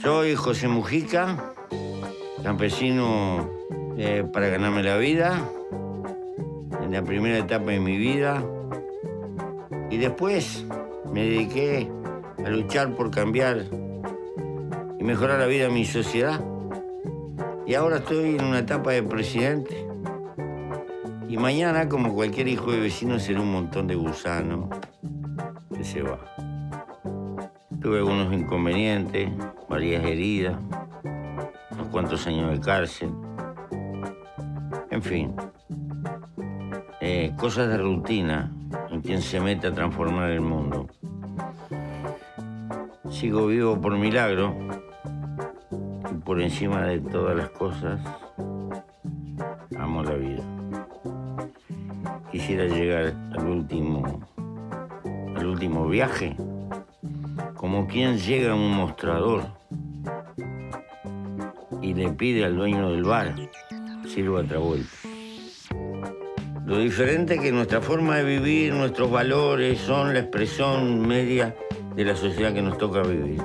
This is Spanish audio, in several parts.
Soy José Mujica, campesino eh, para ganarme la vida, en la primera etapa de mi vida. Y después me dediqué a luchar por cambiar y mejorar la vida de mi sociedad. Y ahora estoy en una etapa de presidente. Y mañana, como cualquier hijo de vecino, será un montón de gusanos que se va. Tuve algunos inconvenientes, varias heridas, unos cuantos años de cárcel. En fin, eh, cosas de rutina en quien se mete a transformar el mundo. Sigo vivo por milagro y por encima de todas las cosas, amo la vida. Quisiera llegar al último, al último viaje como quien llega a un mostrador y le pide al dueño del bar sirva otra vuelta. Lo diferente que nuestra forma de vivir, nuestros valores son la expresión media de la sociedad que nos toca vivir.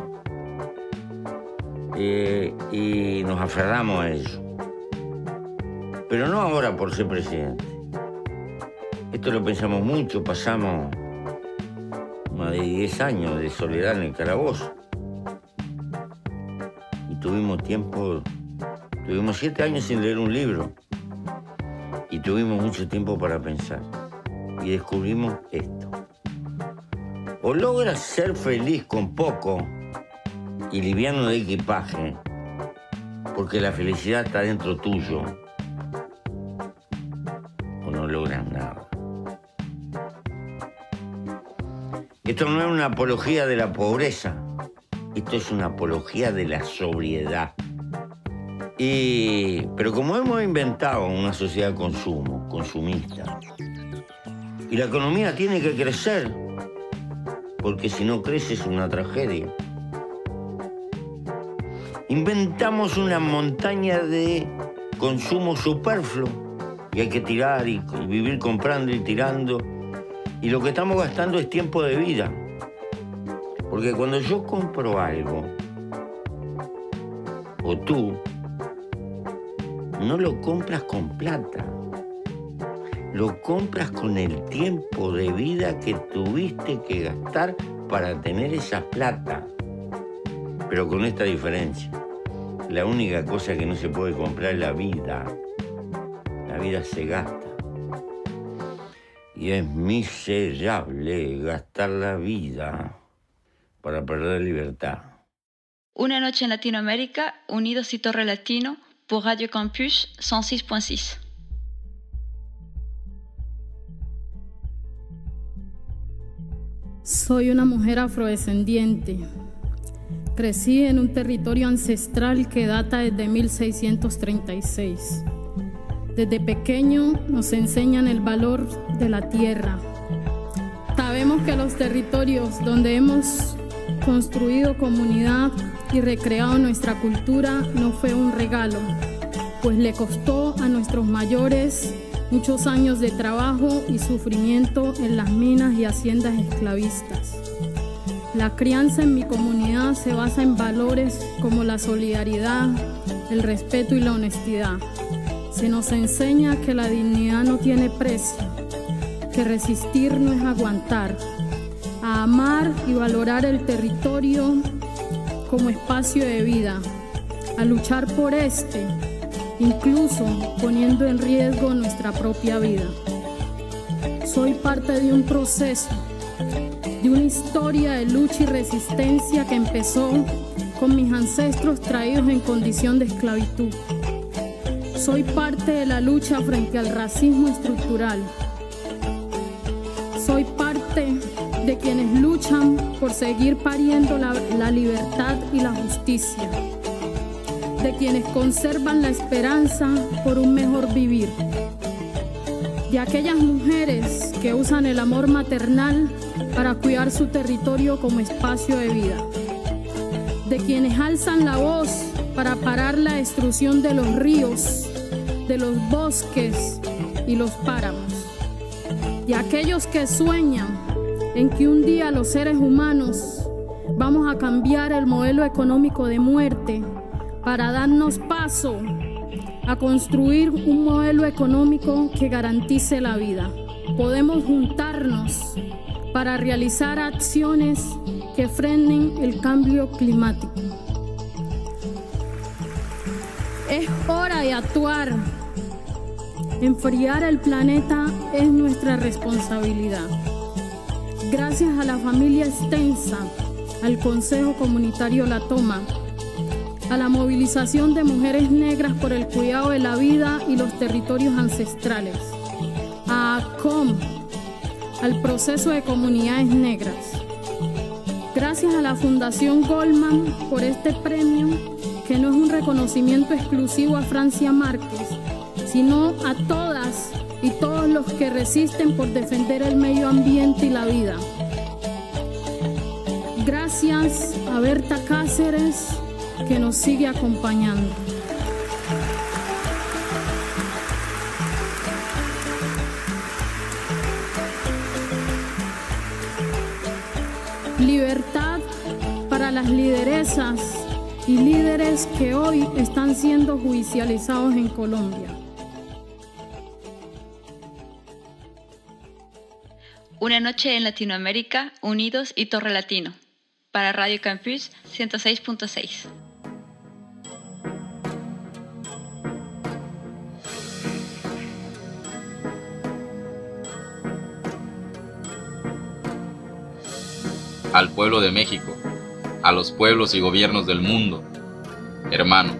Eh, y nos aferramos a ello. Pero no ahora por ser presidente. Esto lo pensamos mucho, pasamos más de 10 años de soledad en el calabozo. Y tuvimos tiempo, tuvimos 7 años sin leer un libro. Y tuvimos mucho tiempo para pensar. Y descubrimos esto. O logras ser feliz con poco y liviano de equipaje, porque la felicidad está dentro tuyo, Esto no es una apología de la pobreza, esto es una apología de la sobriedad. Y, pero como hemos inventado una sociedad de consumo, consumista, y la economía tiene que crecer, porque si no crece es una tragedia. Inventamos una montaña de consumo superfluo y hay que tirar y, y vivir comprando y tirando y lo que estamos gastando es tiempo de vida. Porque cuando yo compro algo, o tú, no lo compras con plata. Lo compras con el tiempo de vida que tuviste que gastar para tener esa plata. Pero con esta diferencia. La única cosa que no se puede comprar es la vida. La vida se gasta. Y es miserable gastar la vida para perder libertad. Una noche en Latinoamérica, Unidos y Torre Latino, pour Radio Campus 106.6. Soy una mujer afrodescendiente. Crecí en un territorio ancestral que data desde 1636. Desde pequeño nos enseñan el valor de la tierra. Sabemos que los territorios donde hemos construido comunidad y recreado nuestra cultura no fue un regalo, pues le costó a nuestros mayores muchos años de trabajo y sufrimiento en las minas y haciendas esclavistas. La crianza en mi comunidad se basa en valores como la solidaridad, el respeto y la honestidad. Se nos enseña que la dignidad no tiene precio, que resistir no es aguantar, a amar y valorar el territorio como espacio de vida, a luchar por este, incluso poniendo en riesgo nuestra propia vida. Soy parte de un proceso, de una historia de lucha y resistencia que empezó con mis ancestros traídos en condición de esclavitud. Soy parte de la lucha frente al racismo estructural. Soy parte de quienes luchan por seguir pariendo la, la libertad y la justicia. De quienes conservan la esperanza por un mejor vivir. De aquellas mujeres que usan el amor maternal para cuidar su territorio como espacio de vida. De quienes alzan la voz para parar la destrucción de los ríos, de los bosques y los páramos. De aquellos que sueñan en que un día los seres humanos vamos a cambiar el modelo económico de muerte para darnos paso a construir un modelo económico que garantice la vida. Podemos juntarnos para realizar acciones que frenen el cambio climático. Es hora de actuar. Enfriar el planeta es nuestra responsabilidad. Gracias a la familia extensa, al Consejo Comunitario La Toma, a la movilización de mujeres negras por el cuidado de la vida y los territorios ancestrales, a ACOM, al proceso de comunidades negras. Gracias a la Fundación Goldman por este premio, que no es un reconocimiento exclusivo a Francia Márquez, sino a todas y todos los que resisten por defender el medio ambiente y la vida. Gracias a Berta Cáceres, que nos sigue acompañando. Libertad para las lideresas y líderes que hoy están siendo judicializados en Colombia. Una noche en Latinoamérica, Unidos y Torre Latino. Para Radio Campus 106.6. al pueblo de México, a los pueblos y gobiernos del mundo. Hermanos,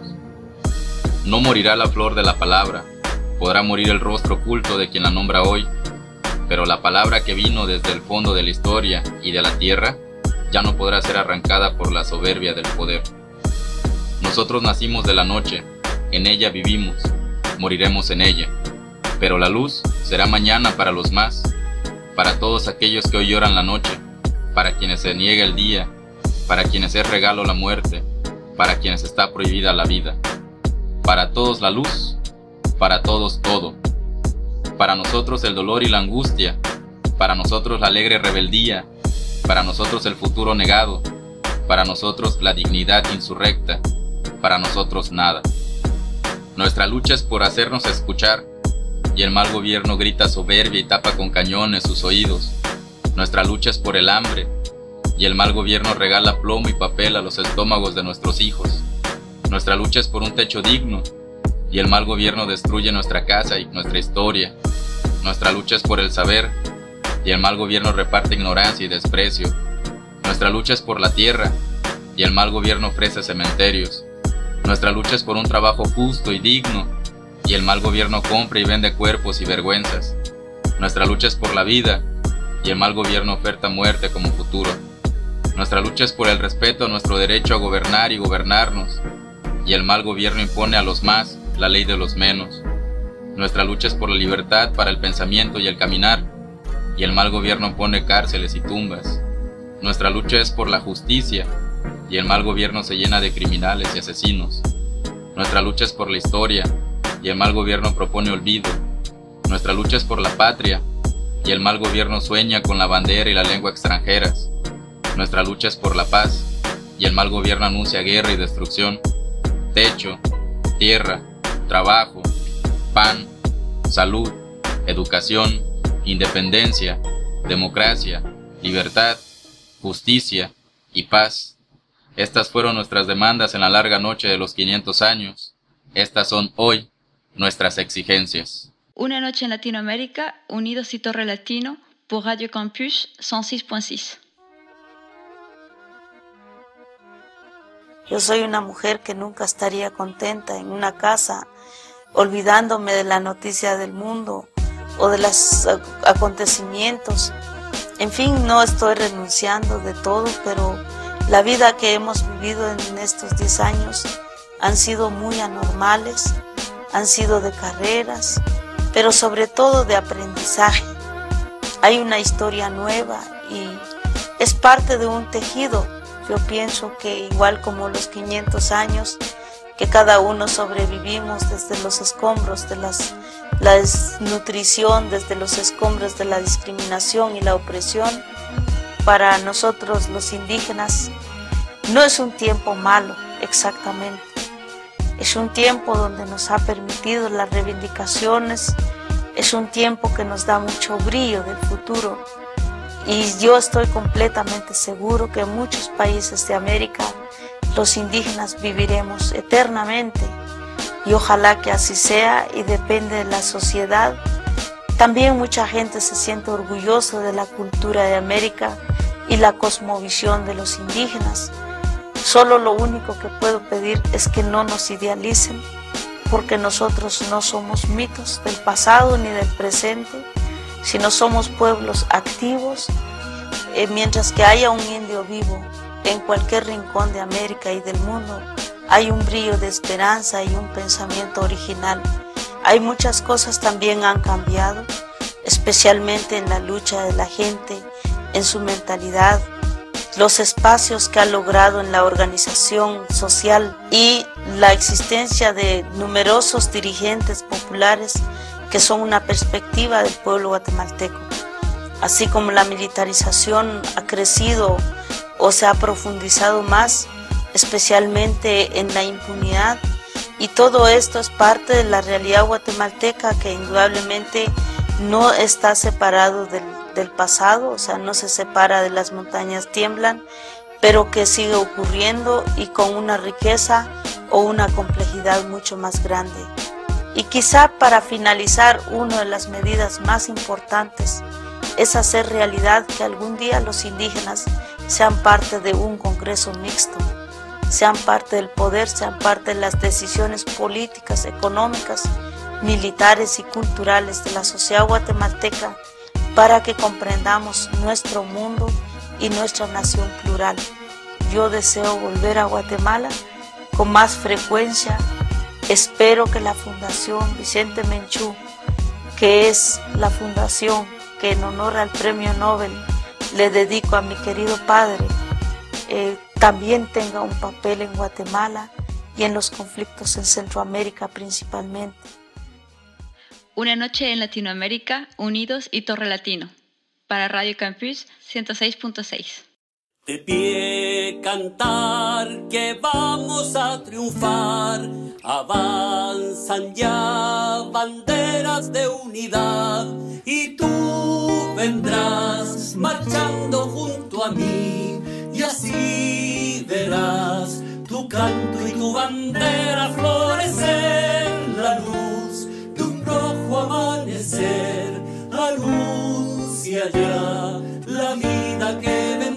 no morirá la flor de la palabra, podrá morir el rostro oculto de quien la nombra hoy, pero la palabra que vino desde el fondo de la historia y de la tierra ya no podrá ser arrancada por la soberbia del poder. Nosotros nacimos de la noche, en ella vivimos, moriremos en ella, pero la luz será mañana para los más, para todos aquellos que hoy lloran la noche, para quienes se niega el día, para quienes es regalo la muerte, para quienes está prohibida la vida. Para todos la luz, para todos todo. Para nosotros el dolor y la angustia, para nosotros la alegre rebeldía, para nosotros el futuro negado, para nosotros la dignidad insurrecta, para nosotros nada. Nuestra lucha es por hacernos escuchar, y el mal gobierno grita soberbia y tapa con cañones sus oídos nuestra lucha es por el hambre, y el mal gobierno regala plomo y papel a los estómagos de nuestros hijos. Nuestra lucha es por un techo digno, y el mal gobierno destruye nuestra casa y nuestra historia. Nuestra lucha es por el saber, y el mal gobierno reparte ignorancia y desprecio. Nuestra lucha es por la tierra, y el mal gobierno ofrece cementerios. Nuestra lucha es por un trabajo justo y digno, y el mal gobierno compra y vende cuerpos y vergüenzas. Nuestra lucha es por la vida, y el mal gobierno oferta muerte como futuro. Nuestra lucha es por el respeto a nuestro derecho a gobernar y gobernarnos, y el mal gobierno impone a los más la ley de los menos. Nuestra lucha es por la libertad para el pensamiento y el caminar, y el mal gobierno pone cárceles y tumbas. Nuestra lucha es por la justicia, y el mal gobierno se llena de criminales y asesinos. Nuestra lucha es por la historia, y el mal gobierno propone olvido. Nuestra lucha es por la patria, y el mal gobierno sueña con la bandera y la lengua extranjeras. Nuestra lucha es por la paz, y el mal gobierno anuncia guerra y destrucción. Techo, tierra, trabajo, pan, salud, educación, independencia, democracia, libertad, justicia y paz. Estas fueron nuestras demandas en la larga noche de los 500 años. Estas son hoy nuestras exigencias. Una noche en Latinoamérica, Unidos y Torre Latino, por Radio Campus 106.6. Yo soy una mujer que nunca estaría contenta en una casa olvidándome de la noticia del mundo o de los acontecimientos. En fin, no estoy renunciando de todo, pero la vida que hemos vivido en estos 10 años han sido muy anormales, han sido de carreras, pero sobre todo de aprendizaje. Hay una historia nueva y es parte de un tejido. Yo pienso que igual como los 500 años que cada uno sobrevivimos desde los escombros de las, la desnutrición, desde los escombros de la discriminación y la opresión, para nosotros los indígenas no es un tiempo malo exactamente. Es un tiempo donde nos ha permitido las reivindicaciones, es un tiempo que nos da mucho brillo del futuro y yo estoy completamente seguro que en muchos países de América los indígenas viviremos eternamente y ojalá que así sea y depende de la sociedad. También mucha gente se siente orgullosa de la cultura de América y la cosmovisión de los indígenas. Solo lo único que puedo pedir es que no nos idealicen, porque nosotros no somos mitos del pasado ni del presente, sino somos pueblos activos. Eh, mientras que haya un indio vivo en cualquier rincón de América y del mundo, hay un brillo de esperanza y un pensamiento original. Hay muchas cosas también han cambiado, especialmente en la lucha de la gente, en su mentalidad, los espacios que ha logrado en la organización social y la existencia de numerosos dirigentes populares que son una perspectiva del pueblo guatemalteco. Así como la militarización ha crecido o se ha profundizado más, especialmente en la impunidad, y todo esto es parte de la realidad guatemalteca que indudablemente no está separado del del pasado, o sea, no se separa de las montañas tiemblan, pero que sigue ocurriendo y con una riqueza o una complejidad mucho más grande. Y quizá para finalizar, una de las medidas más importantes es hacer realidad que algún día los indígenas sean parte de un Congreso mixto, sean parte del poder, sean parte de las decisiones políticas, económicas, militares y culturales de la sociedad guatemalteca para que comprendamos nuestro mundo y nuestra nación plural. Yo deseo volver a Guatemala con más frecuencia. Espero que la Fundación Vicente Menchú, que es la fundación que en honor al Premio Nobel le dedico a mi querido padre, eh, también tenga un papel en Guatemala y en los conflictos en Centroamérica principalmente. Una noche en Latinoamérica, Unidos y Torre Latino. Para Radio Campus 106.6. De cantar que vamos a triunfar. Avanzan ya banderas de unidad y tú vendrás marchando junto a mí y así verás tu canto y tu bandera florecer la luz rojo amanecer anuncia ya la vida que vendrá.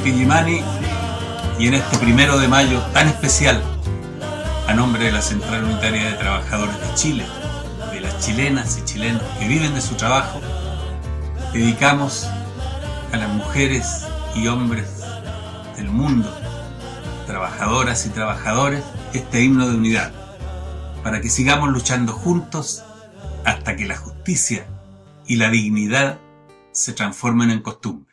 Illimani y en este primero de mayo tan especial, a nombre de la Central Unitaria de Trabajadores de Chile, de las chilenas y chilenos que viven de su trabajo, dedicamos a las mujeres y hombres del mundo, trabajadoras y trabajadores, este himno de unidad, para que sigamos luchando juntos hasta que la justicia y la dignidad se transformen en costumbre.